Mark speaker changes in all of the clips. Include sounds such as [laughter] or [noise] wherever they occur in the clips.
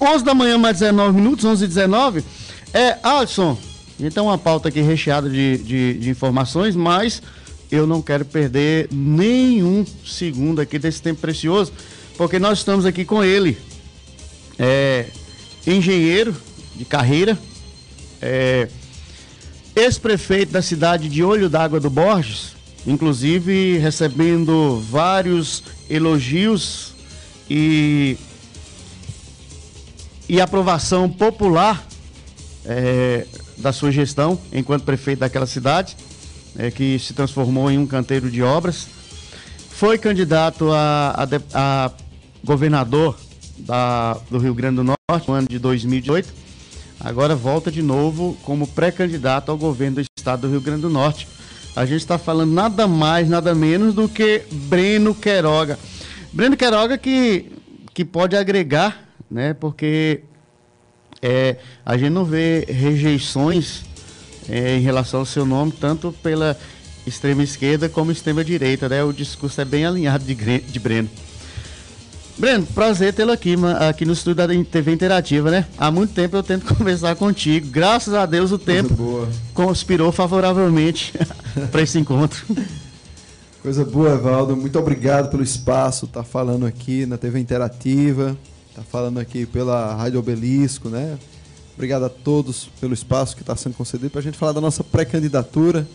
Speaker 1: 11 da manhã, mais 19 minutos, 11 e 19. É, Alisson, a gente tem uma pauta aqui recheada de, de, de informações, mas eu não quero perder nenhum segundo aqui desse tempo precioso, porque nós estamos aqui com ele, é, engenheiro de carreira, é, ex-prefeito da cidade de Olho d'Água do Borges, inclusive recebendo vários elogios e, e aprovação popular é, da sua gestão enquanto prefeito daquela cidade, é, que se transformou em um canteiro de obras. Foi candidato a, a, a governador da, do Rio Grande do Norte no ano de 2018. Agora volta de novo como pré-candidato ao governo do estado do Rio Grande do Norte. A gente está falando nada mais, nada menos do que Breno Queiroga. Breno Queiroga que, que pode agregar, né? Porque é, a gente não vê rejeições é, em relação ao seu nome, tanto pela extrema esquerda como extrema direita, né? O discurso é bem alinhado de, de Breno. Breno, prazer tê-lo aqui, aqui no estúdio da TV Interativa, né? Há muito tempo eu tento [laughs] conversar contigo. Graças a Deus o tempo conspirou favoravelmente [laughs] para esse encontro.
Speaker 2: Coisa boa, Evaldo. Muito obrigado pelo espaço, tá falando aqui na TV Interativa, tá falando aqui pela Rádio Obelisco, né? Obrigado a todos pelo espaço que está sendo concedido para a gente falar da nossa pré-candidatura.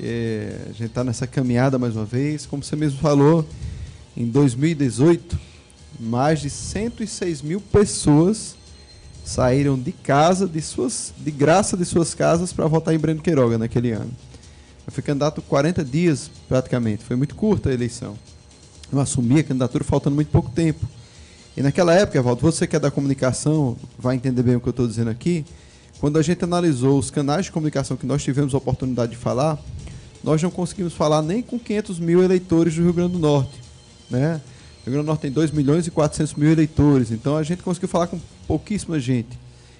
Speaker 2: É, a gente está nessa caminhada mais uma vez. Como você mesmo falou, em 2018, mais de 106 mil pessoas saíram de casa, de, suas, de graça de suas casas, para votar em Breno Queiroga naquele ano. Eu fui candidato 40 dias, praticamente. Foi muito curta a eleição. Eu assumi a candidatura faltando muito pouco tempo. E naquela época, Evaldo, você que é da comunicação, vai entender bem o que eu estou dizendo aqui. Quando a gente analisou os canais de comunicação que nós tivemos a oportunidade de falar, nós não conseguimos falar nem com 500 mil eleitores do Rio Grande do Norte. Né? O Rio Grande do Norte tem 2 milhões e 400 mil eleitores, então a gente conseguiu falar com pouquíssima gente.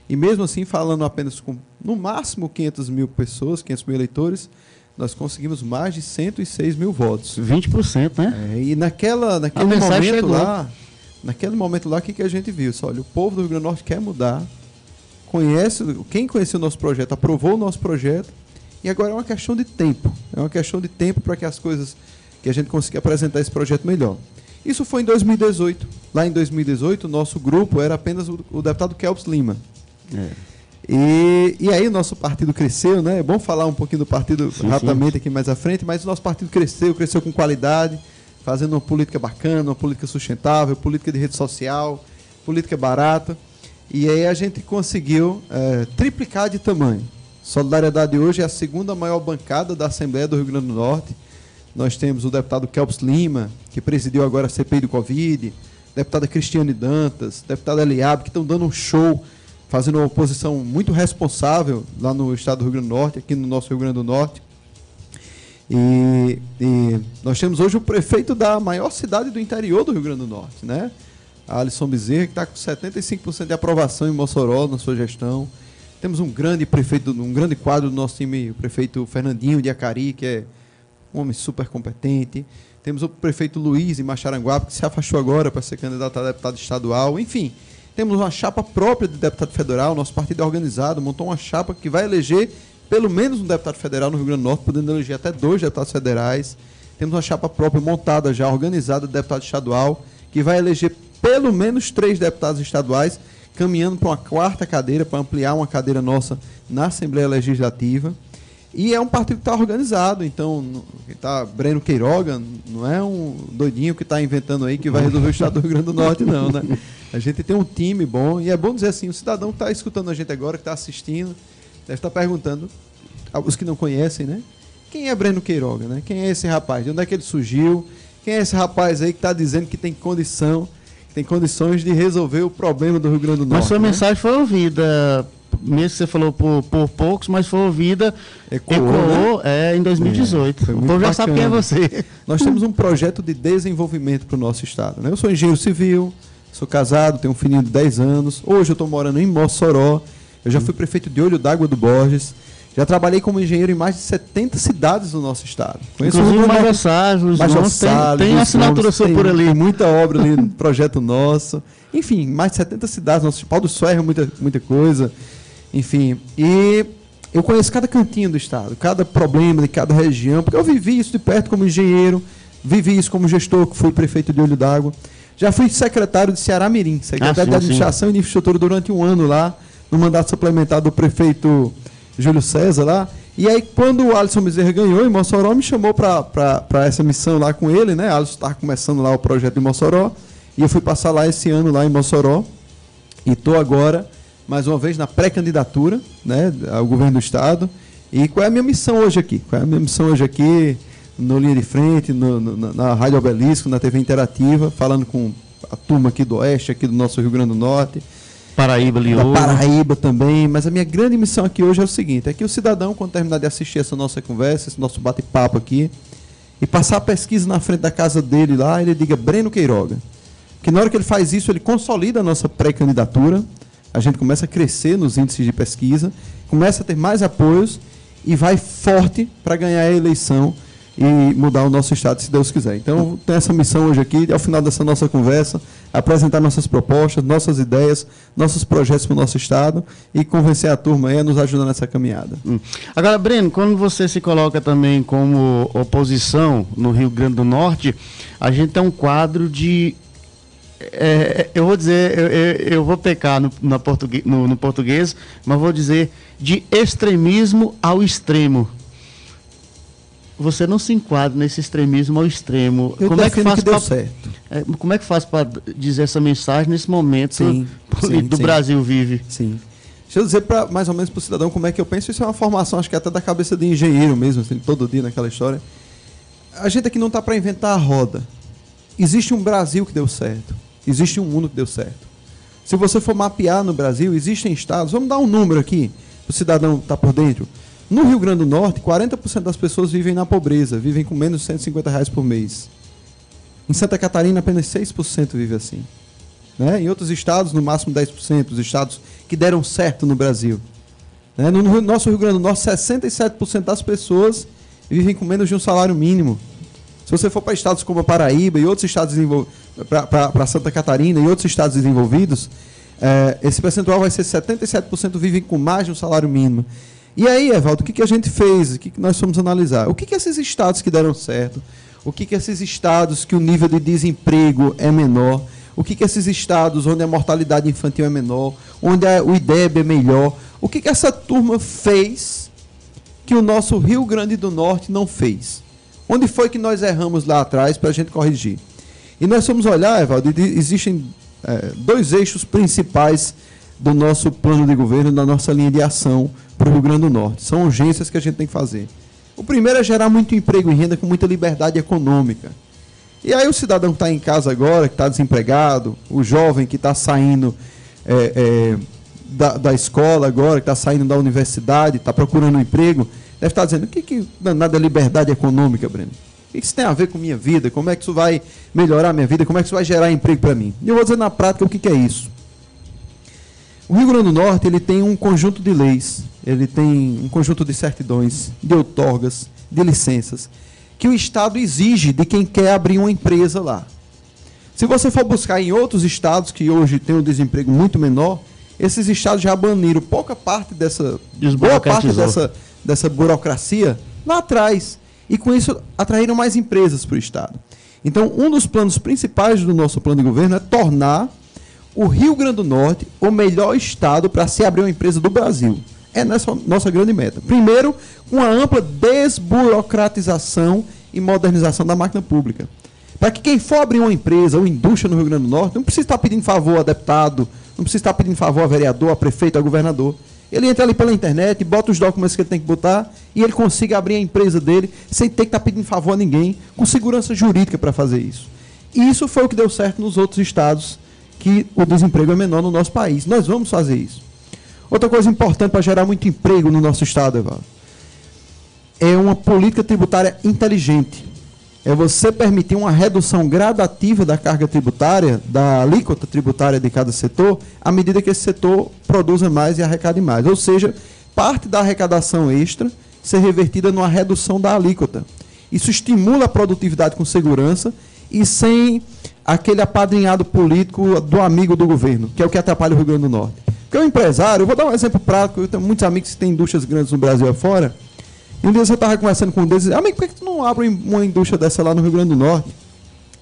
Speaker 2: E mesmo assim, falando apenas com, no máximo, 500 mil pessoas, 500 mil eleitores, nós conseguimos mais de 106 mil votos.
Speaker 1: 20%, né?
Speaker 2: É, e naquela, naquele momento chegou. lá, naquele momento lá, o que, que a gente viu? Só, olha, o povo do Rio Grande do Norte quer mudar, conhece, quem conheceu o nosso projeto, aprovou o nosso projeto, e agora é uma questão de tempo. É uma questão de tempo para que as coisas, que a gente consiga apresentar esse projeto melhor. Isso foi em 2018. Lá em 2018, o nosso grupo era apenas o, o deputado Kelps Lima. É. E, e aí o nosso partido cresceu, né? É bom falar um pouquinho do partido sim, rapidamente sim. aqui mais à frente, mas o nosso partido cresceu, cresceu com qualidade, fazendo uma política bacana, uma política sustentável, política de rede social, política barata. E aí a gente conseguiu é, triplicar de tamanho. Solidariedade hoje é a segunda maior bancada da Assembleia do Rio Grande do Norte. Nós temos o deputado Kelps Lima, que presidiu agora a CPI do Covid, deputada Cristiane Dantas, deputada Eliabe, que estão dando um show fazendo uma oposição muito responsável lá no estado do Rio Grande do Norte, aqui no nosso Rio Grande do Norte. E, e, nós temos hoje o prefeito da maior cidade do interior do Rio Grande do Norte, né? Alisson Bezerra, que está com 75% de aprovação em Mossoró na sua gestão. Temos um grande prefeito, um grande quadro do nosso time, o prefeito Fernandinho de Acari, que é um homem super competente. Temos o prefeito Luiz em Macharanguape, que se afastou agora para ser candidato a deputado estadual. Enfim, temos uma chapa própria de deputado federal, nosso partido é organizado, montou uma chapa que vai eleger pelo menos um deputado federal no Rio Grande do Norte, podendo eleger até dois deputados federais. Temos uma chapa própria montada já, organizada, de deputado estadual, que vai eleger pelo menos três deputados estaduais, caminhando para uma quarta cadeira, para ampliar uma cadeira nossa na Assembleia Legislativa. E é um partido que está organizado, então está Breno Queiroga, não é um doidinho que está inventando aí que vai resolver o estado do Rio Grande do Norte, não, né? A gente tem um time bom, e é bom dizer assim, o cidadão que está escutando a gente agora, que está assistindo, deve estar perguntando, os que não conhecem, né? Quem é Breno Queiroga, né? Quem é esse rapaz? De onde é que ele surgiu? Quem é esse rapaz aí que está dizendo que tem condição, que tem condições de resolver o problema do Rio Grande do Norte?
Speaker 1: Mas sua né? mensagem foi ouvida mesmo que você falou por, por poucos, mas foi ouvida, ecoou, ecoou né? é, em 2018. É, o povo já sabe quem é você.
Speaker 2: Nós temos um projeto de desenvolvimento para o nosso estado. Né? Eu sou engenheiro civil, sou casado, tenho um filhinho de 10 anos. Hoje eu estou morando em Mossoró. Eu já fui prefeito de Olho d'Água do Borges. Já trabalhei como engenheiro em mais de 70 cidades do nosso estado.
Speaker 1: Conheço Inclusive Major Salles, Major Salles, tem, tem assinatura sua por ali. Tem
Speaker 2: muita obra ali [laughs] projeto nosso. Enfim, mais de 70 cidades, nosso Paulo do Ferro, muita, muita coisa. Enfim, e eu conheço cada cantinho do estado, cada problema de cada região, porque eu vivi isso de perto como engenheiro, vivi isso como gestor, que fui prefeito de Olho d'Água. Já fui secretário de Ceará Mirim, secretário ah, sim, de Administração sim. e Infraestrutura durante um ano lá, no mandato suplementar do prefeito Júlio César lá. E aí, quando o Alisson Bezerra ganhou em Mossoró, me chamou para essa missão lá com ele, né? Alisson estava começando lá o projeto de Mossoró. E eu fui passar lá esse ano, lá em Mossoró. E estou agora, mais uma vez, na pré-candidatura né, ao governo do Estado. E qual é a minha missão hoje aqui? Qual é a minha missão hoje aqui? No Linha de Frente, no, no, na Rádio Obelisco, na TV Interativa, falando com a turma aqui do Oeste, aqui do nosso Rio Grande do Norte
Speaker 1: Paraíba, Liouro.
Speaker 2: Paraíba também. Mas a minha grande missão aqui hoje é o seguinte: é que o cidadão, quando terminar de assistir essa nossa conversa, esse nosso bate-papo aqui, e passar a pesquisa na frente da casa dele lá, ele diga Breno Queiroga. Porque na hora que ele faz isso, ele consolida a nossa pré-candidatura, a gente começa a crescer nos índices de pesquisa, começa a ter mais apoios e vai forte para ganhar a eleição e mudar o nosso estado, se Deus quiser. Então, tem essa missão hoje aqui, ao final dessa nossa conversa, apresentar nossas propostas, nossas ideias, nossos projetos para o nosso estado e convencer a turma a nos ajudar nessa caminhada.
Speaker 1: Hum. Agora, Breno, quando você se coloca também como oposição no Rio Grande do Norte, a gente tem um quadro de é, eu vou dizer, eu, eu, eu vou pecar no, no português, mas vou dizer de extremismo ao extremo você não se enquadra nesse extremismo ao extremo.
Speaker 2: Eu
Speaker 1: como é que faz
Speaker 2: que pra, certo.
Speaker 1: É, como é que faz para dizer essa mensagem nesse momento sim, sim, do sim. Brasil vive?
Speaker 2: Sim. Deixa eu dizer para mais ou menos para o cidadão como é que eu penso. Isso é uma formação, acho que até da cabeça de engenheiro mesmo, assim, todo dia naquela história. A gente aqui não está para inventar a roda. Existe um Brasil que deu certo. Existe um mundo que deu certo. Se você for mapear no Brasil, existem estados. Vamos dar um número aqui para o cidadão estar tá por dentro. No Rio Grande do Norte, 40% das pessoas vivem na pobreza, vivem com menos de 150 reais por mês. Em Santa Catarina, apenas 6% vive assim. Né? Em outros estados, no máximo 10%, os estados que deram certo no Brasil. Né? No nosso Rio Grande do Norte, 67% das pessoas vivem com menos de um salário mínimo. Se você for para estados como a Paraíba e outros estados para Santa Catarina e outros estados desenvolvidos, é, esse percentual vai ser 77% vivem com mais de um salário mínimo. E aí, Evaldo, o que, que a gente fez? O que, que nós fomos analisar? O que, que esses estados que deram certo? O que, que esses estados que o nível de desemprego é menor? O que, que esses estados onde a mortalidade infantil é menor? Onde a, o IDEB é melhor? O que, que essa turma fez que o nosso Rio Grande do Norte não fez? Onde foi que nós erramos lá atrás para a gente corrigir? E nós fomos olhar, Evaldo, existem é, dois eixos principais do nosso plano de governo, da nossa linha de ação para o Rio Grande do Norte. São urgências que a gente tem que fazer. O primeiro é gerar muito emprego e renda com muita liberdade econômica. E aí o cidadão que está em casa agora, que está desempregado, o jovem que está saindo é, é, da, da, escola agora, que está saindo da universidade, está procurando um emprego, deve estar tá dizendo, o que, que danada é liberdade econômica, Breno? O que isso tem a ver com minha vida? Como é que isso vai melhorar a minha vida? Como é que isso vai gerar emprego para mim? E eu vou dizer na prática o que, que é isso. O Rio Grande do Norte ele tem um conjunto de leis, ele tem um conjunto de certidões, de outorgas, de licenças, que o Estado exige de quem quer abrir uma empresa lá. Se você for buscar em outros estados que hoje têm um desemprego muito menor, esses estados já baniram pouca parte dessa, boa parte dessa, dessa burocracia lá atrás. E com isso atraíram mais empresas para o Estado. Então, um dos planos principais do nosso plano de governo é tornar o Rio Grande do Norte o melhor estado para se abrir uma empresa do Brasil. É nossa, nossa grande meta. Primeiro, com a ampla desburocratização e modernização da máquina pública. Para que quem for abrir uma empresa ou indústria no Rio Grande do Norte, não precisa estar pedindo favor a deputado, não precisa estar pedindo favor a vereador, a prefeito, a governador. Ele entra ali pela internet, bota os documentos que ele tem que botar e ele consiga abrir a empresa dele sem ter que estar pedindo favor a ninguém, com segurança jurídica para fazer isso. E isso foi o que deu certo nos outros estados que o desemprego é menor no nosso país. Nós vamos fazer isso. Outra coisa importante para gerar muito emprego no nosso estado, Evaldo, é uma política tributária inteligente. É você permitir uma redução gradativa da carga tributária, da alíquota tributária de cada setor, à medida que esse setor produza mais e arrecade mais. Ou seja, parte da arrecadação extra ser revertida numa redução da alíquota. Isso estimula a produtividade com segurança e sem aquele apadrinhado político do amigo do governo, que é o que atrapalha o Rio Grande do Norte. Porque o empresário, eu vou dar um exemplo prático, eu tenho muitos amigos que têm indústrias grandes no Brasil afora, e um dia você estava conversando com um deles, amigo, por que, que tu não abre uma indústria dessa lá no Rio Grande do Norte?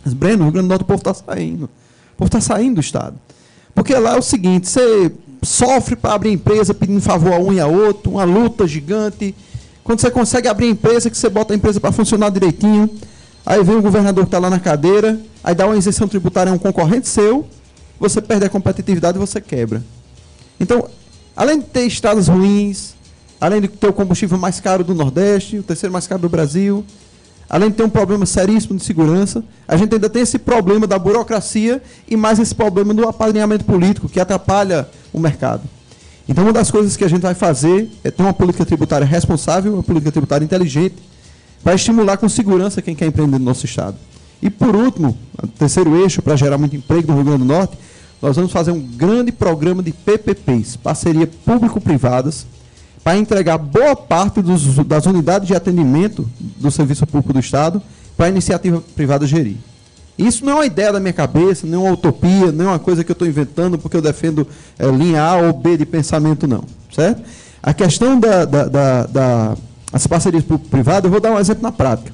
Speaker 2: Mas, Breno, no Rio Grande do Norte o povo está saindo. O povo está saindo do Estado. Porque lá é o seguinte, você sofre para abrir empresa pedindo favor a um e a outro, uma luta gigante. Quando você consegue abrir empresa, que você bota a empresa para funcionar direitinho, aí vem o governador que está lá na cadeira, aí dá uma isenção tributária a um concorrente seu, você perde a competitividade e você quebra. Então, além de ter estradas ruins, além de ter o combustível mais caro do Nordeste, o terceiro mais caro do Brasil, além de ter um problema seríssimo de segurança, a gente ainda tem esse problema da burocracia e mais esse problema do apadrinhamento político, que atrapalha o mercado. Então, uma das coisas que a gente vai fazer é ter uma política tributária responsável, uma política tributária inteligente, para estimular com segurança quem quer empreender no nosso Estado. E, por último, terceiro eixo, para gerar muito emprego no Rio Grande do Norte, nós vamos fazer um grande programa de PPPs, parceria público-privadas, para entregar boa parte dos, das unidades de atendimento do Serviço Público do Estado para a iniciativa privada gerir. Isso não é uma ideia da minha cabeça, não é uma utopia, não é uma coisa que eu estou inventando porque eu defendo é, linha A ou B de pensamento, não. Certo? A questão das da, da, da, da parcerias público-privadas, eu vou dar um exemplo na prática.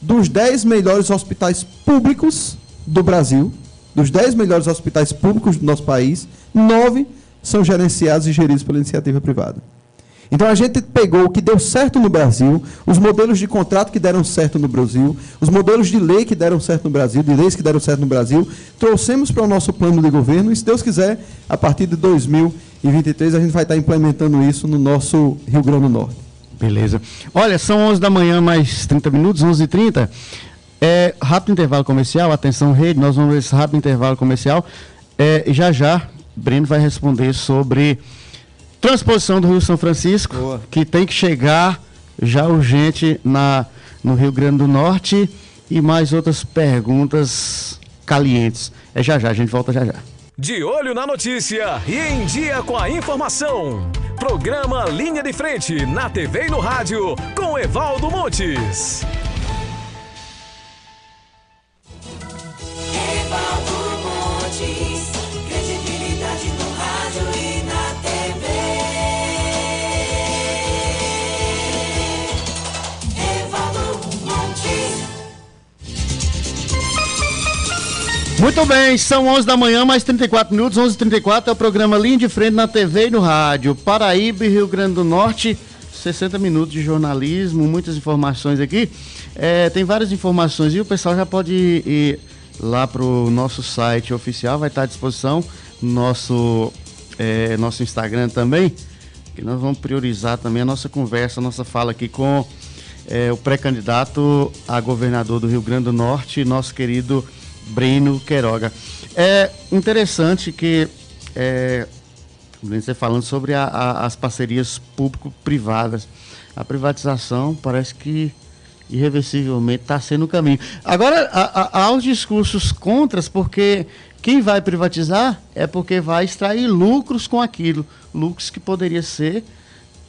Speaker 2: Dos 10 melhores hospitais públicos do Brasil, dos 10 melhores hospitais públicos do nosso país, nove são gerenciados e geridos pela iniciativa privada. Então a gente pegou o que deu certo no Brasil, os modelos de contrato que deram certo no Brasil, os modelos de lei que deram certo no Brasil, de leis que deram certo no Brasil, trouxemos para o nosso plano de governo e, se Deus quiser, a partir de 2023 a gente vai estar implementando isso no nosso Rio Grande do Norte.
Speaker 1: Beleza. Olha, são 11 da manhã, mais 30 minutos, 11h30. É, rápido intervalo comercial, atenção rede, nós vamos ver esse rápido intervalo comercial. É, já já, Breno vai responder sobre Transposição do Rio São Francisco, Boa. que tem que chegar já urgente na, no Rio Grande do Norte e mais outras perguntas calientes. É já já, a gente volta já já.
Speaker 3: De olho na notícia e em dia com a informação. Programa Linha de Frente na TV e no rádio com Evaldo Montes.
Speaker 1: Muito bem, são 11 da manhã, mais 34 minutos, 11h34 é o programa Linha de Frente na TV e no rádio. Paraíba e Rio Grande do Norte, 60 minutos de jornalismo, muitas informações aqui. É, tem várias informações e o pessoal já pode ir, lá para o nosso site oficial, vai estar à disposição, nosso, é, nosso Instagram também, que nós vamos priorizar também a nossa conversa, a nossa fala aqui com é, o pré-candidato a governador do Rio Grande do Norte, nosso querido Breno Queiroga. É interessante que é, você falando sobre a, a, as parcerias público-privadas. A privatização parece que irreversivelmente está sendo o caminho. Agora, há os discursos contras, porque quem vai privatizar é porque vai extrair lucros com aquilo, lucros que poderia ser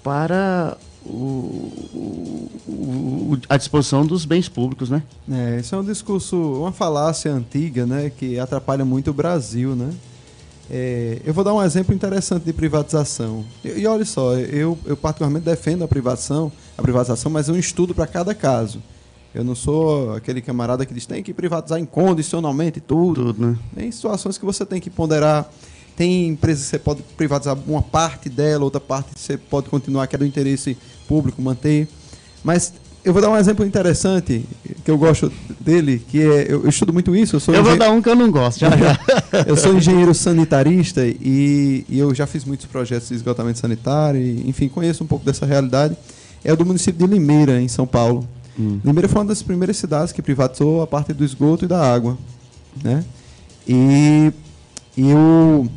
Speaker 1: para o, o, a disposição dos bens públicos, né?
Speaker 2: É, isso é um discurso, uma falácia antiga, né, que atrapalha muito o Brasil, né? É, eu vou dar um exemplo interessante de privatização. E, e olha só, eu, eu particularmente defendo a privatização, a privatização, mas é um estudo para cada caso. Eu não sou aquele camarada que diz tem que privatizar incondicionalmente tudo. tudo né? Tem situações que você tem que ponderar tem empresas que você pode privatizar uma parte dela, outra parte você pode continuar, que é do interesse público, manter. Mas eu vou dar um exemplo interessante, que eu gosto dele, que é. Eu, eu estudo muito isso. Eu,
Speaker 1: sou eu vou dar um que eu não gosto, já já. [laughs]
Speaker 2: eu sou engenheiro sanitarista e, e, eu já fiz muitos projetos de esgotamento sanitário, e, enfim, conheço um pouco dessa realidade. É o do município de Limeira, em São Paulo. Hum. Limeira foi uma das primeiras cidades que privatizou a parte do esgoto e da água. Né? E, e eu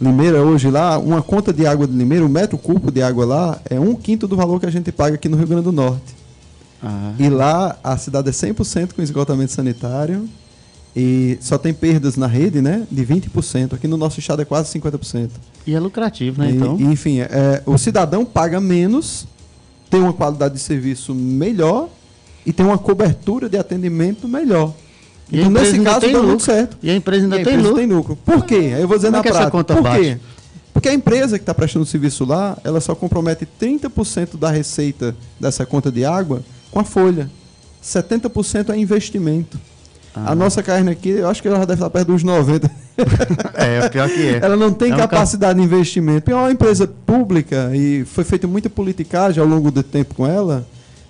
Speaker 2: Limeira hoje lá, uma conta de água de Limeira, um metro cúbico de água lá, é um quinto do valor que a gente paga aqui no Rio Grande do Norte. Ah. E lá a cidade é 100% com esgotamento sanitário E só tem perdas na rede, né? De 20%. Aqui no nosso estado é quase 50%.
Speaker 1: E é lucrativo, né?
Speaker 2: E,
Speaker 1: então.
Speaker 2: enfim, é, o cidadão paga menos, tem uma qualidade de serviço melhor e tem uma cobertura de atendimento melhor.
Speaker 1: E então, nesse caso,
Speaker 2: deu
Speaker 1: lucro.
Speaker 2: muito certo.
Speaker 1: E a empresa ainda a tem, empresa lucro. tem lucro.
Speaker 2: Por quê? Aí eu vou dizer Como
Speaker 1: na
Speaker 2: é prática.
Speaker 1: Conta
Speaker 2: Por
Speaker 1: bate?
Speaker 2: quê? Porque a empresa que está prestando o serviço lá, ela só compromete 30% da receita dessa conta de água com a folha. 70% é investimento. Ah. A nossa carne aqui, eu acho que ela deve estar perto dos 90. [laughs]
Speaker 1: é, pior que é.
Speaker 2: Ela não tem é capacidade de investimento. É uma empresa pública e foi feita muita politicagem ao longo do tempo com ela.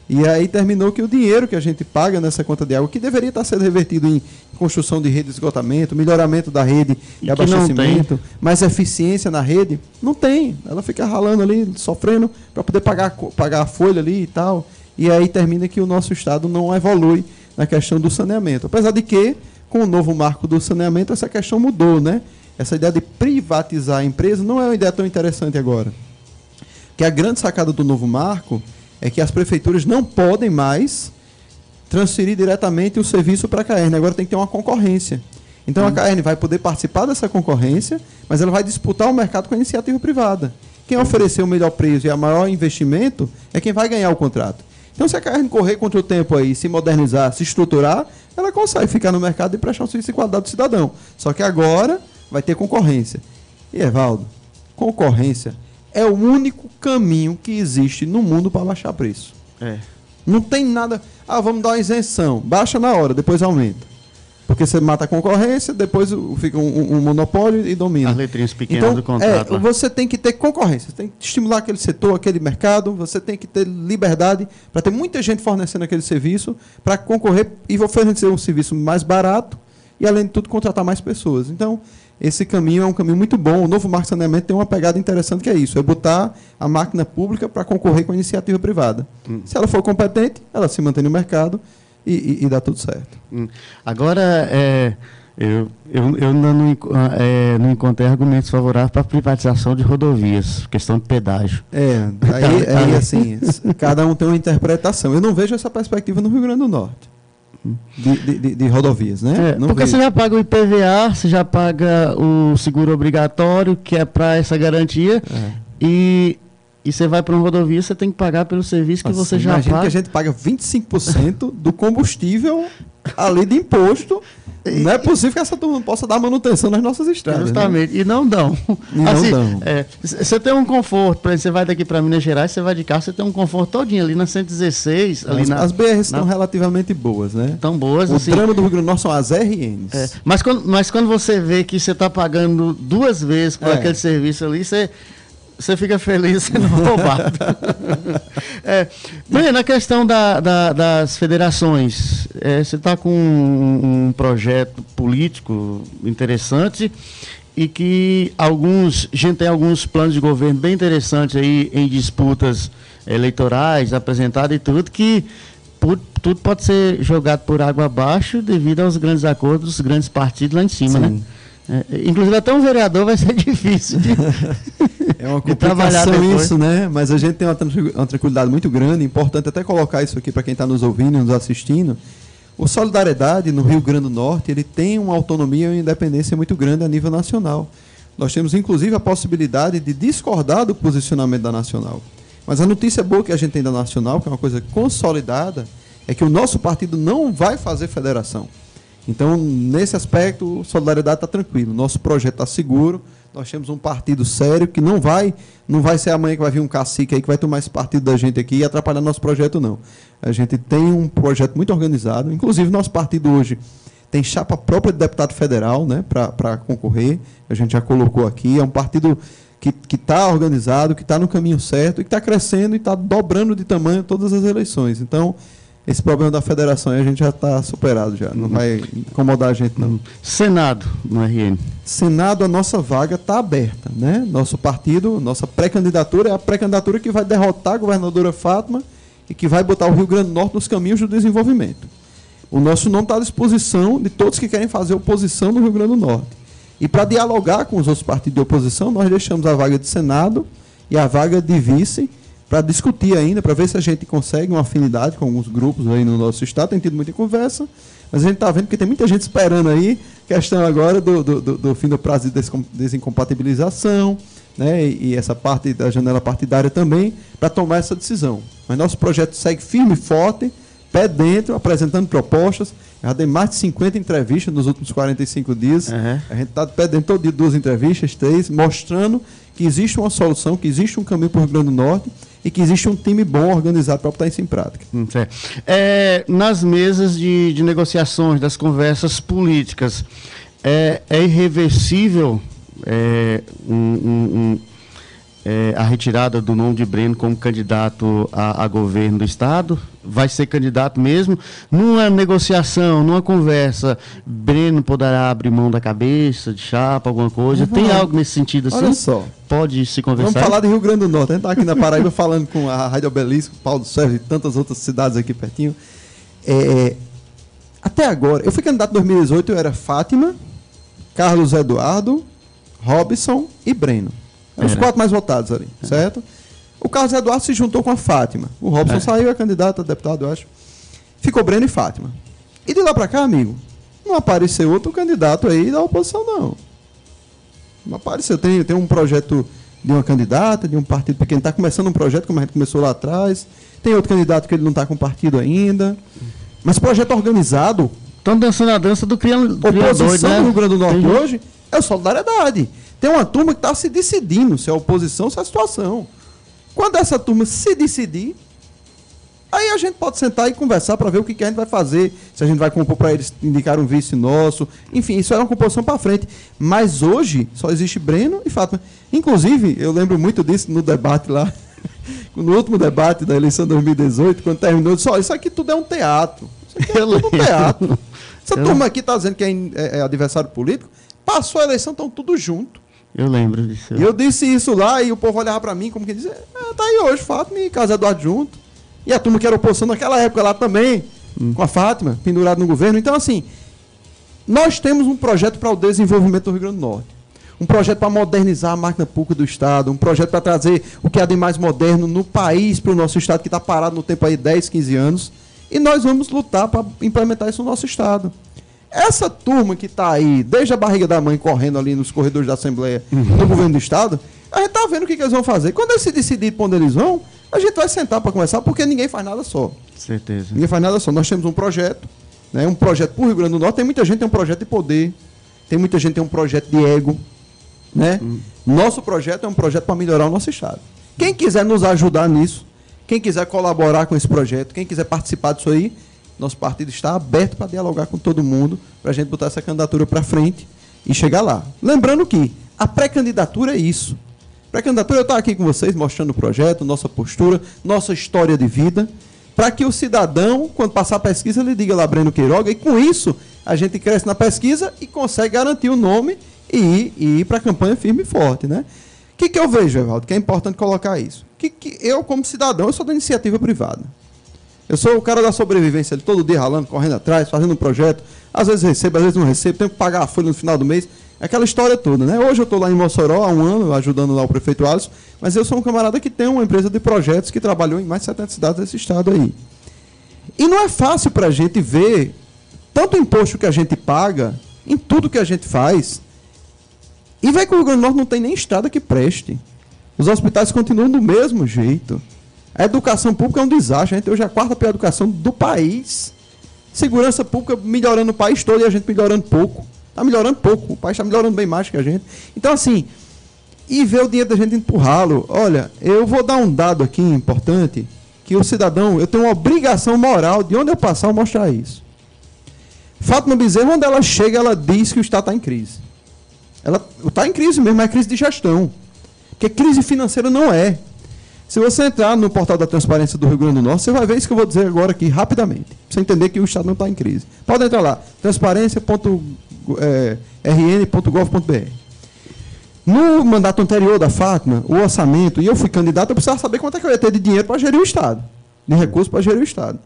Speaker 2: E aí terminou que o dinheiro que a gente paga nessa conta de água, que deveria estar sendo revertido em construção de rede de esgotamento, melhoramento da rede e, abastecimento, mais eficiência na rede, não tem. Ela fica ralando ali, sofrendo para poder pagar, pagar a folha ali e tal. E aí termina que o nosso Estado não evolui na questão do saneamento. Apesar de que, com o novo marco do saneamento, essa questão mudou, né? Essa ideia de privatizar a empresa não é uma ideia tão interessante agora. Que a grande sacada do novo marco é que as prefeituras não podem mais transferir diretamente o serviço para a CAERN. Agora tem que ter uma concorrência. Então hum. a CAERN vai poder participar dessa concorrência, mas ela vai disputar o mercado com a iniciativa privada. Quem oferecer o melhor preço e o maior investimento é quem vai ganhar o contrato. Então, se a CAERN correr contra o tempo aí, se modernizar, se estruturar, ela consegue ficar no mercado e prestar um serviço de qualidade do cidadão. Só que agora vai ter concorrência. E, Evaldo, concorrência é o único caminho que existe no mundo para baixar preço.
Speaker 1: É.
Speaker 2: Não tem nada. Ah, vamos dar uma isenção. Baixa na hora, depois aumenta. Porque você mata a concorrência, depois fica um, um monopólio e domina.
Speaker 1: As letrinhas pequenas então, do contrato.
Speaker 2: É, você tem que ter concorrência, você tem que estimular aquele setor, aquele mercado, você tem que ter liberdade para ter muita gente fornecendo aquele serviço, para concorrer e oferecer um serviço mais barato e, além de tudo, contratar mais pessoas. Então, esse caminho é um caminho muito bom. O novo marco saneamento tem uma pegada interessante que é isso: é botar a máquina pública para concorrer com a iniciativa privada. Hum. Se ela for competente, ela se mantém no mercado e, e, e dá tudo certo.
Speaker 1: Hum. Agora, é, eu, eu, eu não, é, não encontrei argumentos favoráveis para a privatização de rodovias, questão de pedágio.
Speaker 2: É, aí, [laughs] aí assim, cada um tem uma interpretação. Eu não vejo essa perspectiva no Rio Grande do Norte de, de, de rodovias, né?
Speaker 1: É, porque vejo. você já paga o IPVA, você já paga o seguro obrigatório, que é para essa garantia, é. e, e você vai para uma rodovia, você tem que pagar pelo serviço que você já
Speaker 2: paga.
Speaker 1: que
Speaker 2: a gente paga 25% do combustível ali de imposto não é possível que essa turma não possa dar manutenção nas nossas estradas.
Speaker 1: Né? Justamente,
Speaker 2: né?
Speaker 1: e não dão.
Speaker 2: E assim, não dão.
Speaker 1: É, você tem um conforto, por exemplo, você vai daqui para Minas Gerais, você vai de carro, você tem um conforto todinho ali na 116. Ali
Speaker 2: as,
Speaker 1: na,
Speaker 2: as BRs estão relativamente boas, né?
Speaker 1: Estão boas.
Speaker 2: O
Speaker 1: assim,
Speaker 2: drama do Rio Grande do Norte são as RNs.
Speaker 1: É, mas, quando, mas quando você vê que você está pagando duas vezes por é. aquele serviço ali, você você fica feliz sendo [laughs] roubado. é, na questão da, da, das federações, é, você está com um, um, projeto político interessante e que alguns, a gente tem alguns planos de governo bem interessantes aí em disputas eleitorais apresentados e tudo, que por, tudo pode ser jogado por água abaixo devido aos grandes acordos dos grandes partidos lá em cima, né? Sim. né? É, inclusive até um vereador vai ser [laughs] difícil de, [laughs]
Speaker 2: é uma complicação isso, né? Mas a gente tem uma, tranquilidade muito grande, importante até colocar isso aqui para quem está nos ouvindo e nos assistindo. O Solidariedade no Rio Grande do Norte ele tem uma autonomia e uma independência muito grande a nível nacional. Nós temos inclusive a possibilidade de discordar do posicionamento da nacional. Mas a notícia boa que a gente tem da nacional, que é uma coisa consolidada, é que o nosso partido não vai fazer federação. Então, nesse aspecto, Solidariedade está tranquilo. Nosso projeto está seguro. Nós temos um partido sério que não vai, não vai ser amanhã que vai vir um cacique aí que vai tomar esse partido da gente aqui e atrapalhar nosso projeto, não. A gente tem um projeto muito organizado. Inclusive, nosso partido hoje tem chapa própria de deputado federal né, para concorrer. A gente já colocou aqui. É um partido que está organizado, que está no caminho certo e que está crescendo e está dobrando de tamanho todas as eleições. Então, esse problema da federação a gente já está superado já. Não vai incomodar a gente, não.
Speaker 1: Senado, no RN.
Speaker 2: Senado, a nossa vaga está aberta. Né? Nosso partido, nossa pré-candidatura é a pré-candidatura que vai derrotar a governadora Fátima e que vai botar o Rio Grande do Norte nos caminhos do desenvolvimento. O nosso nome está à disposição de todos que querem fazer oposição no Rio Grande do Norte. E para dialogar com os outros partidos de oposição, nós deixamos a vaga de Senado e a vaga de vice para discutir ainda, para ver se a gente consegue uma afinidade com alguns grupos aí no nosso estado. Tem tido muita conversa, mas a gente está vendo que tem muita gente esperando aí, questão agora do, do, do, fim do prazo de desincompatibilização, né, e, e essa parte da janela partidária também, para tomar essa decisão. Mas nosso projeto segue firme e forte, pé dentro, apresentando propostas. Já dei mais de 50 entrevistas nos últimos 45 dias. Uhum. A gente está de pé dentro todo dia, duas entrevistas, três, mostrando que existe uma solução, que existe um caminho para o Rio Grande do Norte e que existe um time bom organizado para botar isso em prática.
Speaker 1: Hum, é, nas mesas de, de, negociações, das conversas políticas, é, é irreversível é, um, um, um, é, a retirada do nome de Breno como candidato a, a governo do Estado? vai ser candidato mesmo. Numa negociação, numa conversa, Breno poderá abrir mão da cabeça, de chapa, alguma coisa. Uhum. Tem algo nesse sentido assim?
Speaker 2: Olha só.
Speaker 1: Pode se conversar.
Speaker 2: Vamos falar de Rio Grande do Norte. A gente está aqui na Paraíba falando com a Rádio Obelisco, Paulo Sérgio e tantas outras cidades aqui pertinho. É, até agora, eu fui candidato em 2018, eu era Fátima, Carlos Eduardo, Robson e Breno. Os quatro mais votados ali, é. certo? O Carlos Eduardo se juntou com a Fátima. O Robson é. saiu, é candidato a deputado, eu acho. Ficou Breno e Fátima. E de lá para cá, amigo, não apareceu outro candidato aí da oposição, não. Não apareceu. Tem, tem um projeto de uma candidata, de um partido pequeno. Está começando um projeto, como a gente começou lá atrás. Tem outro candidato que ele não está com partido ainda. Mas projeto organizado.
Speaker 1: Estão dançando a dança do criador.
Speaker 2: Oposição né? do Rio Grande do Norte hoje é solidariedade. Tem uma turma que está se decidindo se é oposição ou se é situação. Quando essa turma se decidir, aí a gente pode sentar e conversar para ver o que, que, a gente vai fazer, se a gente vai compor para eles indicar um vice nosso. Enfim, isso é uma composição para frente. Mas hoje só existe Breno e Fátima. Inclusive, eu lembro muito disso no debate lá, [laughs] no último debate da eleição de 2018, quando terminou, eu disse, isso aqui tudo é um teatro. Isso aqui é tudo um teatro. Essa turma aqui está dizendo que é, é, é adversário político, passou a eleição, estão tudo junto.
Speaker 1: Eu lembro disso.
Speaker 2: E eu disse isso lá e o povo olhava para mim como que dizia, ah, tá aí hoje, Fátima e Casa Eduardo junto. E a turma que era oposição naquela época lá também, hum. com a Fátima, pendurado no governo. Então, assim, nós temos um projeto para o desenvolvimento do Rio Grande do Norte. Um projeto para modernizar a máquina pública do Estado, um projeto para trazer o que há de mais moderno no país para o nosso Estado, que está parado no tempo aí 10, 15 anos. E nós vamos lutar para implementar isso no nosso Estado. Essa turma que está aí, desde a barriga da mãe, correndo ali nos corredores da Assembleia uhum. do governo do Estado, a gente está vendo o que, que, eles vão fazer. Quando eles se decidirem para onde eles vão, a gente vai sentar para conversar, porque ninguém faz nada só.
Speaker 1: Certeza.
Speaker 2: Ninguém faz nada só. Nós temos um projeto, né, um projeto para o Rio Grande do Norte. Tem muita gente que tem um projeto de poder, tem muita gente que tem um projeto de ego. Né? Hum. Nosso projeto é um projeto para melhorar o nosso Estado. Quem quiser nos ajudar nisso, quem quiser colaborar com esse projeto, quem quiser participar disso aí, nosso partido está aberto para dialogar com todo mundo, para a gente botar essa candidatura para frente e chegar lá. Lembrando que a pré-candidatura é isso. Pré-candidatura, eu estou aqui com vocês mostrando o projeto, nossa postura, nossa história de vida, para que o cidadão, quando passar a pesquisa, ele diga lá Breno Queiroga, e com isso a gente cresce na pesquisa e consegue garantir o nome e ir, ir para a campanha firme e forte. Né? O que, que eu vejo, Evaldo, que é importante colocar isso? Que, que eu, como cidadão, eu sou da iniciativa privada. Eu sou o cara da sobrevivência, ele todo dia ralando, correndo atrás, fazendo um projeto. Às vezes recebo, às vezes não recebo, tenho que pagar a folha no final do mês. Aquela história toda, né? Hoje eu estou lá em Mossoró há um ano, ajudando lá o prefeito Alisson, mas eu sou um camarada que tem uma empresa de projetos que trabalhou em mais de 70 cidades desse estado aí. E não é fácil para a gente ver tanto imposto que a gente paga em tudo que a gente faz. E vai que o Rio Grande do Norte não tem nem estrada que preste. Os hospitais continuam do mesmo jeito. A educação pública é um desastre. A gente hoje é a quarta pior educação do país. Segurança pública melhorando o país todo e a gente melhorando pouco. Está melhorando pouco. O país está melhorando bem mais que a gente. Então, assim, e ver o dinheiro da gente empurrá-lo. Olha, eu vou dar um dado aqui importante, que o cidadão, eu tenho uma obrigação moral de onde eu passar eu mostrar isso. Fátima Bezerra, onde ela chega, ela diz que o Estado está em crise. Ela está em crise mesmo, é crise de gestão. Porque crise financeira não é. Se você entrar no portal da transparência do Rio Grande do Norte, você vai ver isso que eu vou dizer agora aqui rapidamente. Pra você entender que o Estado não está em crise. Pode entrar lá, transparência.rn.gov.br. É, no mandato anterior da Fátima, o orçamento, e eu fui candidato, eu precisava saber quanto é que eu ia ter de dinheiro para gerir o Estado. De recursos para gerir o Estado.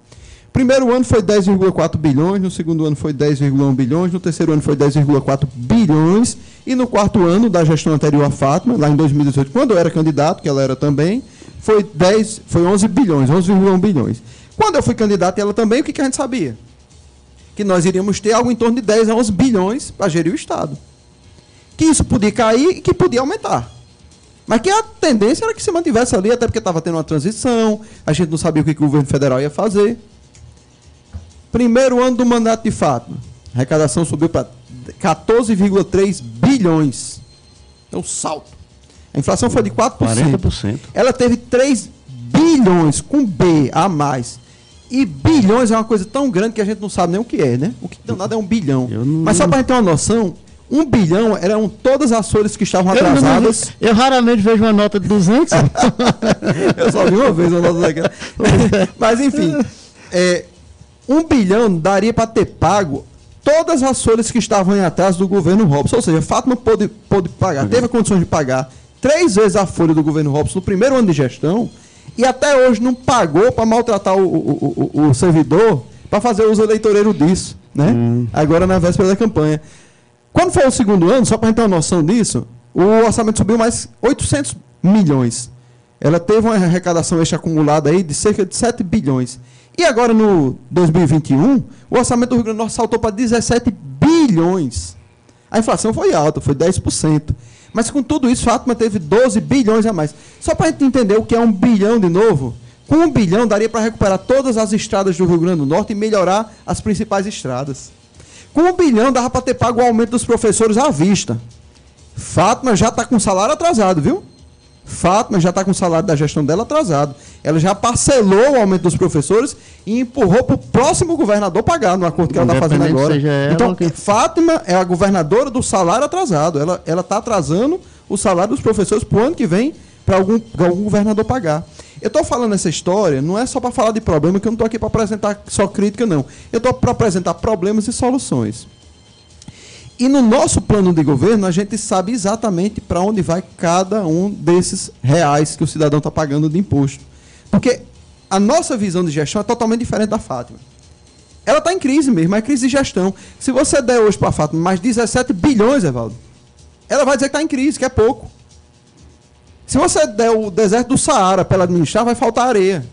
Speaker 2: Primeiro ano foi 10,4 bilhões, no segundo ano foi 10,1 bilhões, no terceiro ano foi 10,4 bilhões, e no quarto ano da gestão anterior à Fátima, lá em 2018, quando eu era candidato, que ela era também, foi 10, foi 11 bilhões, 11,1 bilhões. Quando eu fui candidato ela também, o que, que a gente sabia? Que nós iríamos ter algo em torno de 10 a 11 bilhões para gerir o Estado. Que isso podia cair e que podia aumentar. Mas que a tendência era que se mantivesse ali, até porque estava tendo uma transição, a gente não sabia o que, que o governo federal ia fazer. Primeiro ano do mandato de Fátima, a arrecadação subiu para 14,3 bilhões. É um salto. A inflação foi de 4%. 40%. Ela teve 3 bilhões com B a mais e bilhões é uma coisa tão grande que a gente não sabe nem o que é, né? O que nada é um bilhão. Não... Mas só para a gente ter uma noção, um bilhão eram todas as folhas que estavam atrasadas.
Speaker 1: Eu, eu raramente vejo uma nota de 200. [laughs]
Speaker 2: eu só vi uma vez uma nota daquela. Mas enfim, é, um bilhão daria para ter pago todas as folhas que estavam em atraso do governo Robson. Ou seja, Fátima pôde, pôde pagar, teve a condição de pagar três vezes a folha do governo Robson no primeiro ano de gestão e até hoje não pagou para maltratar o, o, o, o servidor para fazer uso eleitoreiro disso, né? Hum. Agora na véspera da campanha. Quando foi o segundo ano, só para a gente ter uma noção disso, o orçamento subiu mais 800 milhões. Ela teve uma arrecadação extra acumulada aí de cerca de 7 bilhões. E agora no 2021, o orçamento do Rio Grande do Norte saltou para 17 bilhões. A inflação foi alta, foi 10%. Mas com tudo isso, Fátima teve 12 bilhões a mais. Só para a gente entender o que é um bilhão de novo, com um bilhão daria para recuperar todas as estradas do Rio Grande do Norte e melhorar as principais estradas. Com um bilhão dava para ter pago o aumento dos professores à vista. Fátima já está com salário atrasado, viu? Fátima já está com o salário da gestão dela atrasado. Ela já parcelou o aumento dos professores e empurrou para o próximo governador pagar no acordo que ela está fazendo agora. Então, que... Fátima é a governadora do salário atrasado. Ela está atrasando o salário dos professores para o ano que vem para algum, algum governador pagar. Eu estou falando essa história, não é só para falar de problema, que eu não estou aqui para apresentar só crítica, não. Eu estou para apresentar problemas e soluções. E no nosso plano de governo, a gente sabe exatamente para onde vai cada um desses reais que o cidadão está pagando de imposto. Porque a nossa visão de gestão é totalmente diferente da Fátima. Ela está em crise mesmo, é crise de gestão. Se você der hoje para a Fátima mais 17 bilhões, Evaldo, ela vai dizer que está em crise, que é pouco. Se você der o deserto do Saara para ela administrar, vai faltar areia.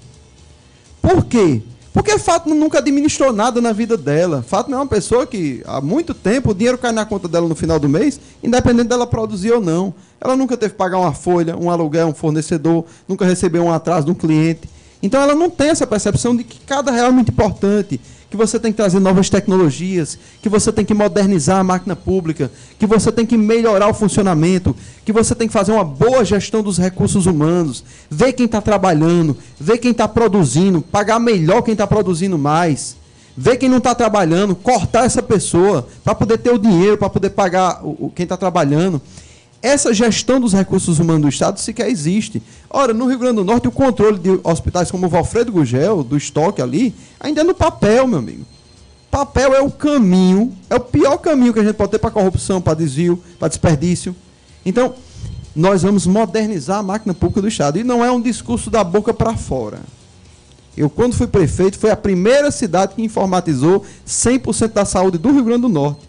Speaker 2: Por quê? Porque Fátima nunca administrou nada na vida dela. Fátima é uma pessoa que, há muito tempo, o dinheiro cai na conta dela no final do mês, independente dela produzir ou não. Ela nunca teve que pagar uma folha, um aluguel, um fornecedor, nunca recebeu um atraso de um cliente. Então ela não tem essa percepção de que cada real é muito importante, que você tem que trazer novas tecnologias, que você tem que modernizar a máquina pública, que você tem que melhorar o funcionamento, que você tem que fazer uma boa gestão dos recursos humanos, ver quem está trabalhando, ver quem está produzindo, pagar melhor quem está produzindo mais, ver quem não está trabalhando, cortar essa pessoa para poder ter o dinheiro, para poder pagar o, quem está trabalhando. Essa gestão dos recursos humanos do Estado sequer existe. Ora, no Rio Grande do Norte, o controle de hospitais como o Valfredo Gugel, do estoque ali, ainda é no papel, meu amigo. Papel é o caminho, é o pior caminho que a gente pode ter para corrupção, para desvio, para desperdício. Então, nós vamos modernizar a máquina pública do Estado. E não é um discurso da boca para fora. Eu, quando fui prefeito, foi a primeira cidade que informatizou 100% da saúde do Rio Grande do Norte.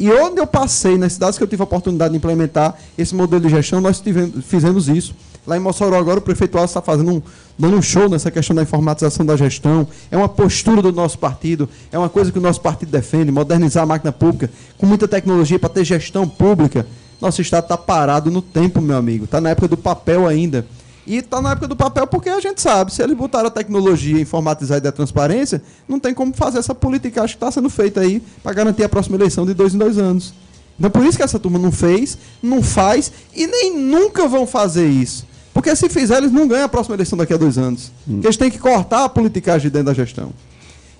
Speaker 2: E onde eu passei, nas cidades que eu tive a oportunidade de implementar esse modelo de gestão, nós tivemos, fizemos isso. Lá em Mossoró, agora, o prefeito Alves está fazendo um, dando um show nessa questão da informatização da gestão. É uma postura do nosso partido, é uma coisa que o nosso partido defende, modernizar a máquina pública com muita tecnologia para ter gestão pública. Nosso Estado está parado no tempo, meu amigo. Está na época do papel ainda. E está na época do papel porque a gente sabe, se eles botaram a tecnologia informatizada e a transparência, não tem como fazer essa política que está sendo feita aí para garantir a próxima eleição de dois em dois anos. Então por isso que essa turma não fez, não faz e nem nunca vão fazer isso. Porque se fizer, eles não ganham a próxima eleição daqui a dois anos. Hum. Porque eles têm que cortar a politicagem dentro da gestão.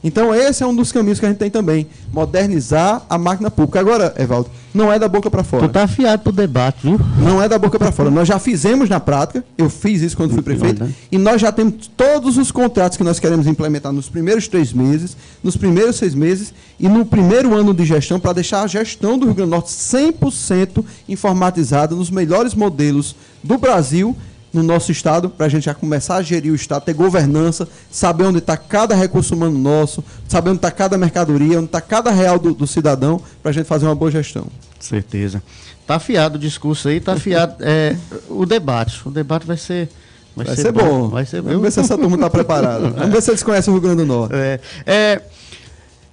Speaker 2: Então, esse é um dos caminhos que a gente tem também. Modernizar a máquina pública. Agora, Evaldo, não é da boca para fora.
Speaker 1: Tu tá afiado pro debate, viu?
Speaker 2: Não é da boca para fora. Nós já fizemos na prática, eu fiz isso quando fui prefeito, e nós já temos todos os contratos que nós queremos implementar nos primeiros três meses, nos primeiros seis meses e no primeiro ano de gestão, para deixar a gestão do Rio Grande do Norte 100% informatizada nos melhores modelos do Brasil no nosso estado, para a gente já começar a gerir o estado, ter governança, saber onde está cada recurso humano nosso, saber onde está cada mercadoria, onde está cada real do, do cidadão, para a gente fazer uma boa gestão.
Speaker 1: Certeza. Está afiado o discurso aí, está afiado é, o debate. O debate vai ser
Speaker 2: Vai, vai ser, ser bom. bom.
Speaker 1: Vai ser
Speaker 2: Vamos ver se essa turma está [laughs] preparada. Vamos ver se eles conhecem o Rio Grande do Norte.
Speaker 1: É, é,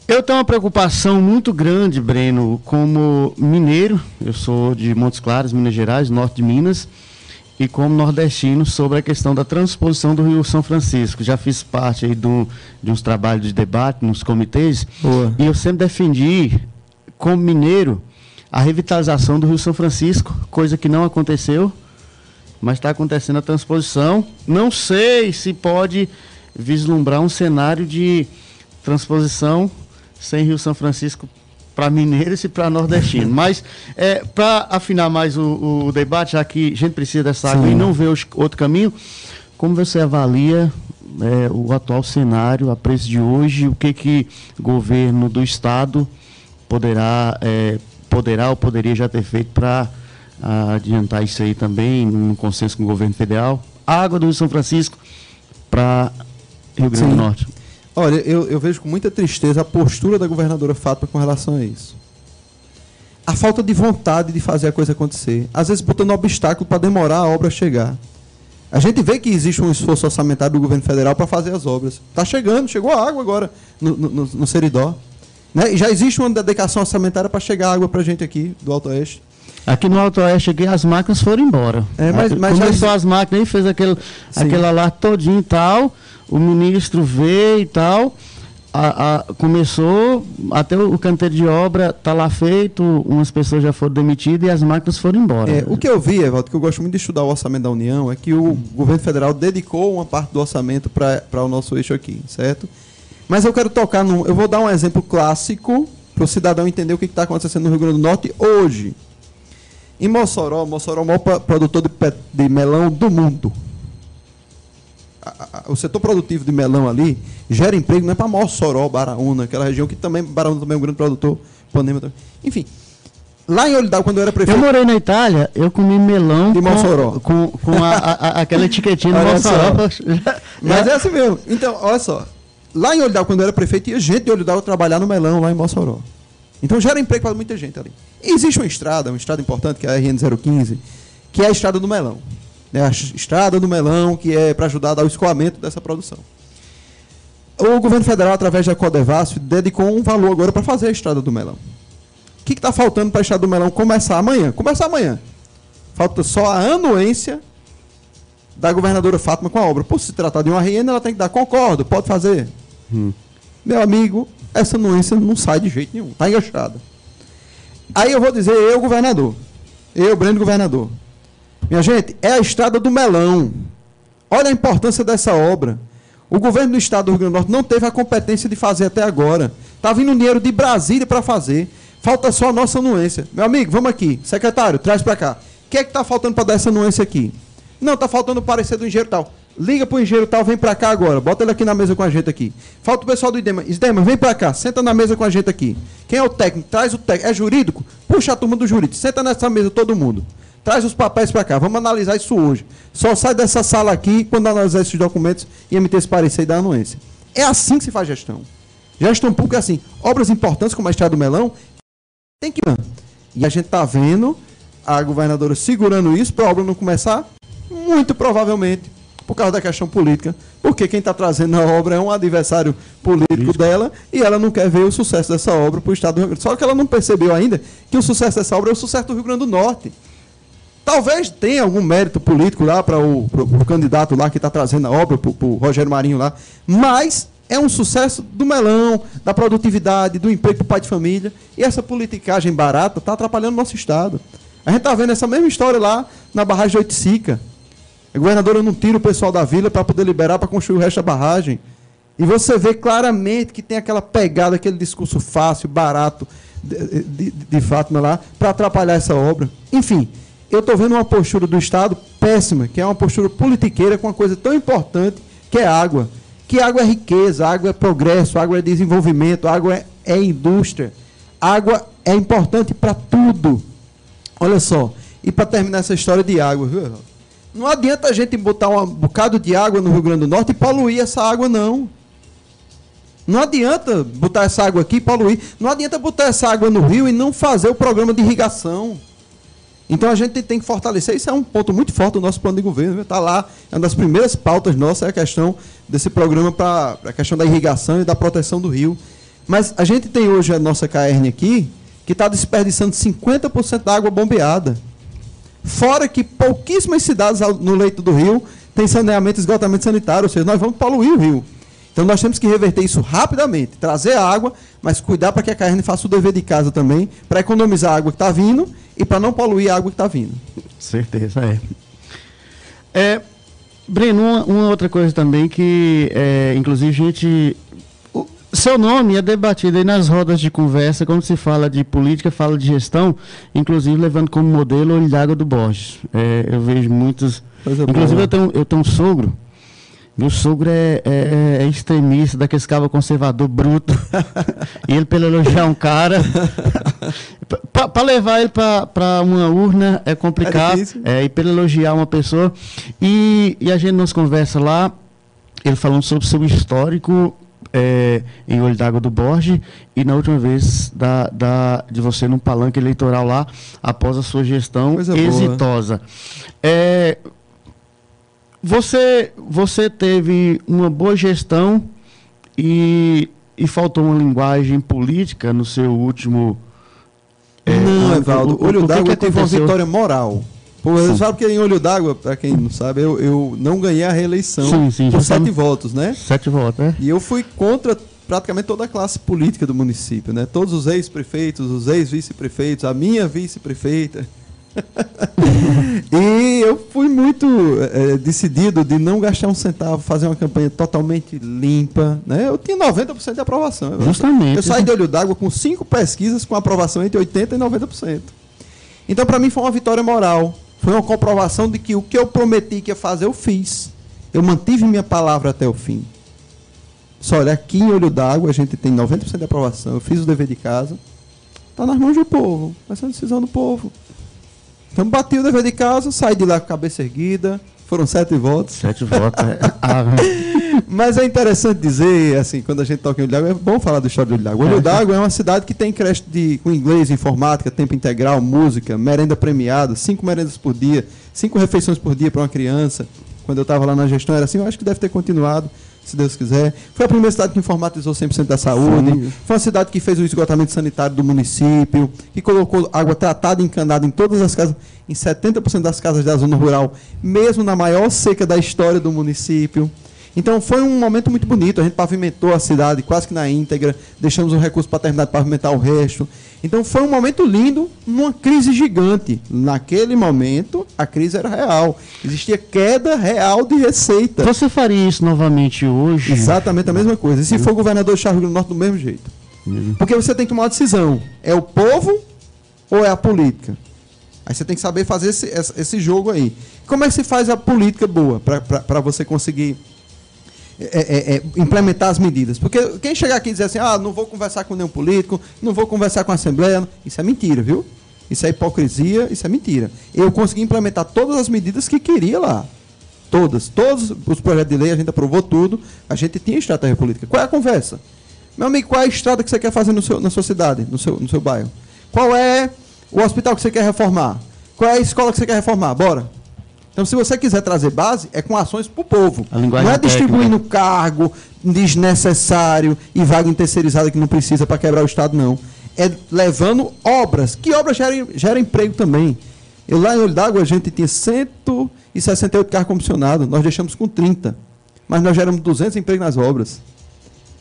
Speaker 1: eu tenho uma preocupação muito grande, Breno, como mineiro. Eu sou de Montes Claros, Minas Gerais, norte de Minas e como nordestino sobre a questão da transposição do Rio São Francisco. Já fiz parte aí do, de uns trabalhos de debate nos comitês Boa. e eu sempre defendi, como mineiro, a revitalização do Rio São Francisco, coisa que não aconteceu, mas está acontecendo a transposição. Não sei se pode vislumbrar um cenário de transposição sem Rio São Francisco para mineiros e para nordestinos. [laughs] Mas, é, para afinar mais o, o, debate, já que a gente precisa dessa água Sim. e não vê os, outro caminho, como você avalia é, o atual cenário, a preço de hoje, o que que o governo do estado poderá, é, poderá ou poderia já ter feito para adiantar isso aí também, num consenso com o governo federal? Água do Rio São Francisco para Rio Grande do Norte.
Speaker 2: Olha, eu, eu vejo com muita tristeza a postura da governadora Fátima com relação a isso. A falta de vontade de fazer a coisa acontecer. Às vezes botando obstáculo para demorar a obra chegar. A gente vê que existe um esforço orçamentário do governo federal para fazer as obras. Está chegando, chegou a água agora no, no, no Seridó. Né? E já existe uma dedicação orçamentária para chegar água para a gente aqui do Alto Oeste.
Speaker 1: Aqui no Alto Oeste aqui, as máquinas foram embora. É, mas, mas Começou já... as máquinas e fez aquele, aquele alarme todinho e tal o ministro veio e tal, a, a, começou, até o canteiro de obra está lá feito, umas pessoas já foram demitidas e as máquinas foram embora.
Speaker 2: É, o que eu vi, Evaldo, que eu gosto muito de estudar o orçamento da União, é que o governo federal dedicou uma parte do orçamento para o nosso eixo aqui, certo? Mas eu quero tocar num. Eu vou dar um exemplo clássico para o cidadão entender o que está acontecendo no Rio Grande do Norte hoje. Em Mossoró, Mossoró é o maior produtor de, de melão do mundo o setor produtivo de melão ali gera emprego, não é para Mossoró, Baraúna, aquela região que também, Baraúna também é um grande produtor, Panema também. Enfim, lá em Olidal, quando eu era prefeito...
Speaker 1: Eu morei na Itália, eu comi melão de Mossoró. Com, com, com a, a, aquela etiquetinha de Mossoró. [laughs]
Speaker 2: Mas é assim mesmo. Então, olha só, lá em Olidal, quando eu era prefeito, ia gente de Olidal trabalhar no melão lá em Mossoró. Então gera emprego para muita gente ali. E existe uma estrada, uma estrada importante, que é a RN015, que é a estrada do melão né, a estrada do melão, que é para ajudar a dar o escoamento dessa produção. O governo federal, através da Codevasf, dedicou um valor agora para fazer a estrada do melão. O que está faltando para a estrada do melão começar amanhã? Começar amanhã. Falta só a anuência da governadora Fátima com a obra. Por se tratar de uma RN, ela tem que dar concordo, pode fazer. Hum. Meu amigo, essa anuência não sai de jeito nenhum, está enganchada. Aí eu vou dizer, eu, governador, eu, Breno, governador, minha gente, é a estrada do melão. Olha a importância dessa obra. O governo do estado do Rio Grande do Norte não teve a competência de fazer até agora. Está vindo dinheiro de Brasília para fazer. Falta só a nossa anuência. Meu amigo, vamos aqui. Secretário, traz para cá. O que é que está faltando para dar essa anuência aqui? Não, está faltando o parecer do engenheiro tal. Liga para o engenheiro tal, vem para cá agora. Bota ele aqui na mesa com a gente aqui. Falta o pessoal do IDEMA. IDEMA, vem para cá. Senta na mesa com a gente aqui. Quem é o técnico? Traz o técnico. É jurídico? Puxa a turma do jurídico. Senta nessa mesa todo mundo. Traz os papéis para cá, vamos analisar isso hoje. Só sai dessa sala aqui quando analisar esses documentos e emitir esse parecer e dar anuência. É assim que se faz gestão. Gestão pública é assim. Obras importantes como a Estrada do Melão tem que. E a gente está vendo a governadora segurando isso para a obra não começar? Muito provavelmente por causa da questão política, porque quem está trazendo a obra é um adversário político dela e ela não quer ver o sucesso dessa obra para o Estado do Rio Grande. Só que ela não percebeu ainda que o sucesso dessa obra é o sucesso do Rio Grande do Norte. Talvez tenha algum mérito político lá para o, candidato lá que está trazendo a obra, para o Rogério Marinho lá, mas é um sucesso do melão, da produtividade, do emprego para o pai de família. E essa politicagem barata está atrapalhando o nosso Estado. A gente está vendo essa mesma história lá na barragem de Oiticica. A governadora não tira o pessoal da vila para poder liberar para construir o resto da barragem. E você vê claramente que tem aquela pegada, aquele discurso fácil, barato de, de, de Fátima lá, para atrapalhar essa obra. Enfim, eu estou vendo uma postura do Estado péssima, que é uma postura politiqueira com uma coisa tão importante que é água. Que água é riqueza, água é progresso, água é desenvolvimento, água é, é indústria. Água é importante para tudo. Olha só, e para terminar essa história de água, viu? não adianta a gente botar um bocado de água no Rio Grande do Norte e poluir essa água, não. Não adianta botar essa água aqui e poluir. Não adianta botar essa água no rio e não fazer o programa de irrigação. Então a gente tem que fortalecer, isso é um ponto muito forte do nosso plano de governo. Está lá, é uma das primeiras pautas nossas, é a questão desse programa para a questão da irrigação e da proteção do rio. Mas a gente tem hoje a nossa caerne aqui, que está desperdiçando 50% da água bombeada. Fora que pouquíssimas cidades no leito do rio têm saneamento e esgotamento sanitário, ou seja, nós vamos poluir o rio. Então nós temos que reverter isso rapidamente, trazer a água, mas cuidar para que a carne faça o dever de casa também, para economizar a água que está vindo e para não poluir a água que está vindo.
Speaker 1: Certeza, é. é Breno, uma, uma, outra coisa também que, é, inclusive, a gente. Seu nome é debatido aí nas rodas de conversa, quando se fala de política, fala de gestão, inclusive levando como modelo o Olho d'Água do Borges. É, eu vejo muitos. inclusive, eu tenho, eu tenho um sogro meu sogro é, é, é extremista, daqueles cabos conservador bruto. [laughs] e ele, pelo elogiar um cara, [laughs] para levar ele para uma urna é complicado. É, é, e pelo elogiar uma pessoa. E, e a gente nos conversa lá, ele falando sobre o seu histórico é, em Olho d'Água do Borges e na última vez da, da, de você num palanque eleitoral lá, após a sua gestão Coisa exitosa. É, você, você teve uma boa gestão e, e faltou uma linguagem política no seu último.
Speaker 2: É, não, Evaldo. O, Olho d'Água teve uma vitória moral. Você sabe que em Olho d'Água, para quem não sabe, eu, eu não ganhei a reeleição sim, sim, por sete votos, né?
Speaker 1: Sete votos, né?
Speaker 2: E eu fui contra praticamente toda a classe política do município, né? Todos os ex-prefeitos, os ex-vice-prefeitos, a minha vice-prefeita. [laughs] e eu fui muito é, decidido de não gastar um centavo, fazer uma campanha totalmente limpa. Né? Eu tinha 90% de aprovação.
Speaker 1: Justamente.
Speaker 2: Eu saí de olho d'água com cinco pesquisas com aprovação entre 80% e 90%. Então, para mim, foi uma vitória moral. Foi uma comprovação de que o que eu prometi que ia fazer, eu fiz. Eu mantive minha palavra até o fim. Só olha, aqui em Olho d'Água a gente tem 90% de aprovação. Eu fiz o dever de casa. Está nas mãos do povo. Vai ser uma decisão do povo. Então bati o dever de casa, saí de lá com a cabeça erguida. Foram sete votos.
Speaker 1: Sete votos, é. Ah, [laughs]
Speaker 2: Mas é interessante dizer, assim, quando a gente toca em Olho d'Água, é bom falar do história do Olho d'Água. Olho é. d'Água é uma cidade que tem creche de, com inglês, informática, tempo integral, música, merenda premiada, cinco merendas por dia, cinco refeições por dia para uma criança. Quando eu estava lá na gestão era assim, eu acho que deve ter continuado se Deus quiser. Foi a primeira cidade que informatizou 100% da saúde. Sim. Foi uma cidade que fez o esgotamento sanitário do município, que colocou água tratada e encanada em todas as casas, em 70% das casas da zona rural, mesmo na maior seca da história do município. Então foi um momento muito bonito. A gente pavimentou a cidade quase que na íntegra, deixamos um recurso para terminar de pavimentar o resto. Então foi um momento lindo numa crise gigante. Naquele momento, a crise era real. Existia queda real de receita.
Speaker 1: Você faria isso novamente hoje?
Speaker 2: Exatamente a mesma coisa. E se for governador de Charles do Norte, do mesmo jeito. Porque você tem que tomar uma decisão. É o povo ou é a política? Aí você tem que saber fazer esse, esse jogo aí. Como é que se faz a política boa para você conseguir é, é, é, implementar as medidas. Porque quem chegar aqui e dizer assim, ah, não vou conversar com nenhum político, não vou conversar com a Assembleia, isso é mentira, viu? Isso é hipocrisia, isso é mentira. Eu consegui implementar todas as medidas que queria lá. Todas. Todos os projetos de lei, a gente aprovou tudo, a gente tinha estratégia política. Qual é a conversa? Meu amigo, qual é a estrada que você quer fazer no seu, na sua cidade, no seu, no seu bairro? Qual é o hospital que você quer reformar? Qual é a escola que você quer reformar? Bora. Então, se você quiser trazer base, é com ações para o povo. Não é distribuindo técnica. cargo desnecessário e vaga terceirizada que não precisa para quebrar o Estado, não. É levando obras. Que obras geram, geram emprego também? Eu lá em Olho d'Água a gente tinha 168 carros comissionados, nós deixamos com 30. Mas nós geramos 200 empregos nas obras.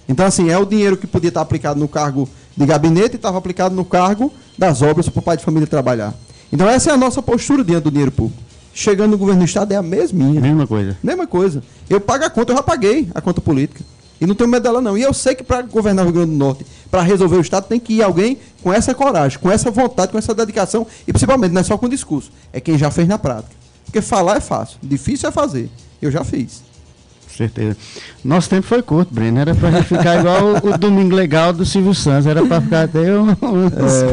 Speaker 2: Então, assim, é o dinheiro que podia estar aplicado no cargo de gabinete e estava aplicado no cargo das obras para o pai de família trabalhar. Então, essa é a nossa postura diante do dinheiro público chegando no governo do estado é a mesminha.
Speaker 1: Mesma coisa.
Speaker 2: Mesma coisa. Eu pago a conta, eu já paguei a conta política. E não tenho medo dela, não. E eu sei que para governar o Rio Grande do Norte, para resolver o Estado, tem que ir alguém com essa coragem, com essa vontade, com essa dedicação. E principalmente, não é só com discurso. É quem já fez na prática. Porque falar é fácil, difícil é fazer. Eu já fiz.
Speaker 1: Certeza. Nosso tempo foi curto, Breno. Era para gente ficar igual o, o, Domingo Legal do Silvio Santos. Era para ficar até o,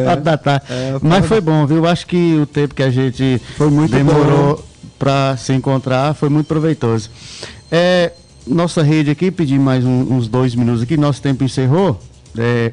Speaker 1: é, da tarde. É, Mas foi bom, viu? Acho que o tempo que a gente demorou para se encontrar foi muito proveitoso. É, nossa rede aqui, pedi mais um, uns dois minutos aqui. Nosso tempo encerrou. É,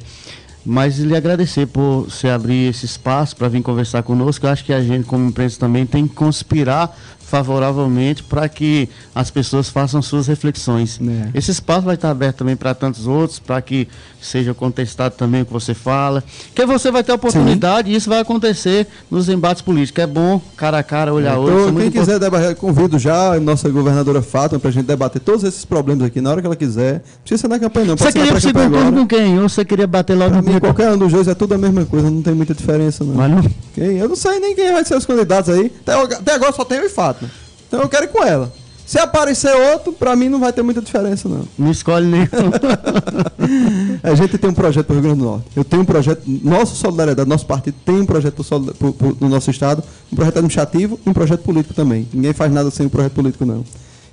Speaker 1: mas lhe agradecer por se abrir esse espaço para vir conversar conosco. Eu acho que a gente, como empresa, também tem que conspirar favoravelmente para que as pessoas façam suas reflexões. É. Esse espaço vai estar aberto também para tantos outros, para que seja contestado também o que você fala. Que você vai ter oportunidade Sim. e isso vai acontecer nos embates políticos. É bom, cara a cara, olhar é,
Speaker 2: então, Quem muito quiser debater, convido já a nossa governadora Fátima para a gente debater todos esses problemas aqui na hora que ela quiser. Não precisa ser na campanha, não.
Speaker 1: Você queria o segundo turno com quem? Ou você queria bater logo
Speaker 2: no mim, Qualquer um dos dois é tudo a mesma coisa, não tem muita diferença, não. Mas não? Quem? Eu não sei nem quem vai ser os candidatos aí. Até, agora só tem o Fátima. Então eu quero ir com ela. Se aparecer outro, pra mim não vai ter muita diferença, não.
Speaker 1: Não escolhe nenhum. [laughs]
Speaker 2: a gente tem um projeto para o Rio Grande do Norte. Eu tenho um projeto, nossa solidariedade, nosso partido tem um projeto pro, pro, no nosso estado, um projeto administrativo e um projeto político também. Ninguém faz nada sem um projeto político, não.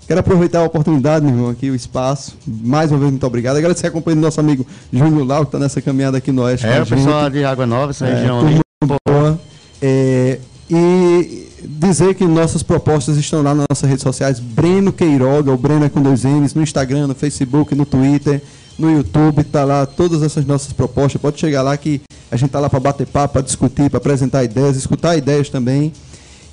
Speaker 2: Quero aproveitar a oportunidade, meu irmão, aqui, o espaço. Mais uma vez, muito obrigado. Agradecer a companhia do nosso amigo Júnior Lau, que está nessa caminhada aqui no Oeste.
Speaker 1: É, o pessoal de Água Nova, essa é, região ali.
Speaker 2: Boa. É, e dizer que nossas propostas estão lá nas nossas redes sociais, Breno Queiroga, o Breno é com dois N's, no Instagram, no Facebook, no Twitter, no YouTube, está lá todas essas nossas propostas. Pode chegar lá que a gente está lá para bater papo, para discutir, para apresentar ideias, escutar ideias também.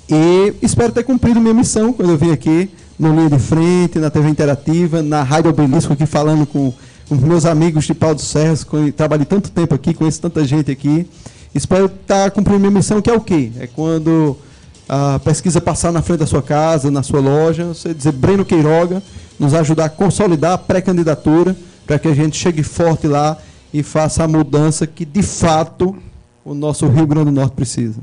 Speaker 2: E espero ter cumprido minha missão quando eu vim aqui no Linha de Frente, na TV Interativa, na Rádio Obelisco, aqui falando com, com meus amigos de Pau do Serras, com, trabalhei tanto tempo aqui, conheço tanta gente aqui. Espero estar cumprindo minha missão, que é o quê? É quando a pesquisa passar na frente da sua casa, na sua loja, você dizer Breno Queiroga, nos ajudar a consolidar a pré-candidatura, para que a gente chegue forte lá e faça a mudança que, de fato, o nosso Rio Grande do Norte precisa.